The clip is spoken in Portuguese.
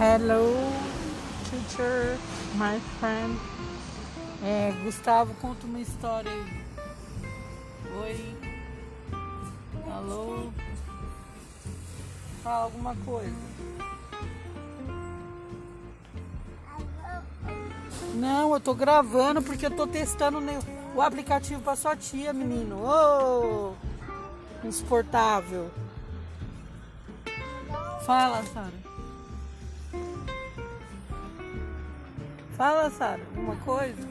Hello, teacher, my friend. É, Gustavo, conta uma história aí. Oi. Alô. Fala alguma coisa. Não, eu tô gravando porque eu tô testando o aplicativo pra sua tia, menino. Ô! Oh, insuportável. Fala, Sara. Fala, Sara, alguma coisa?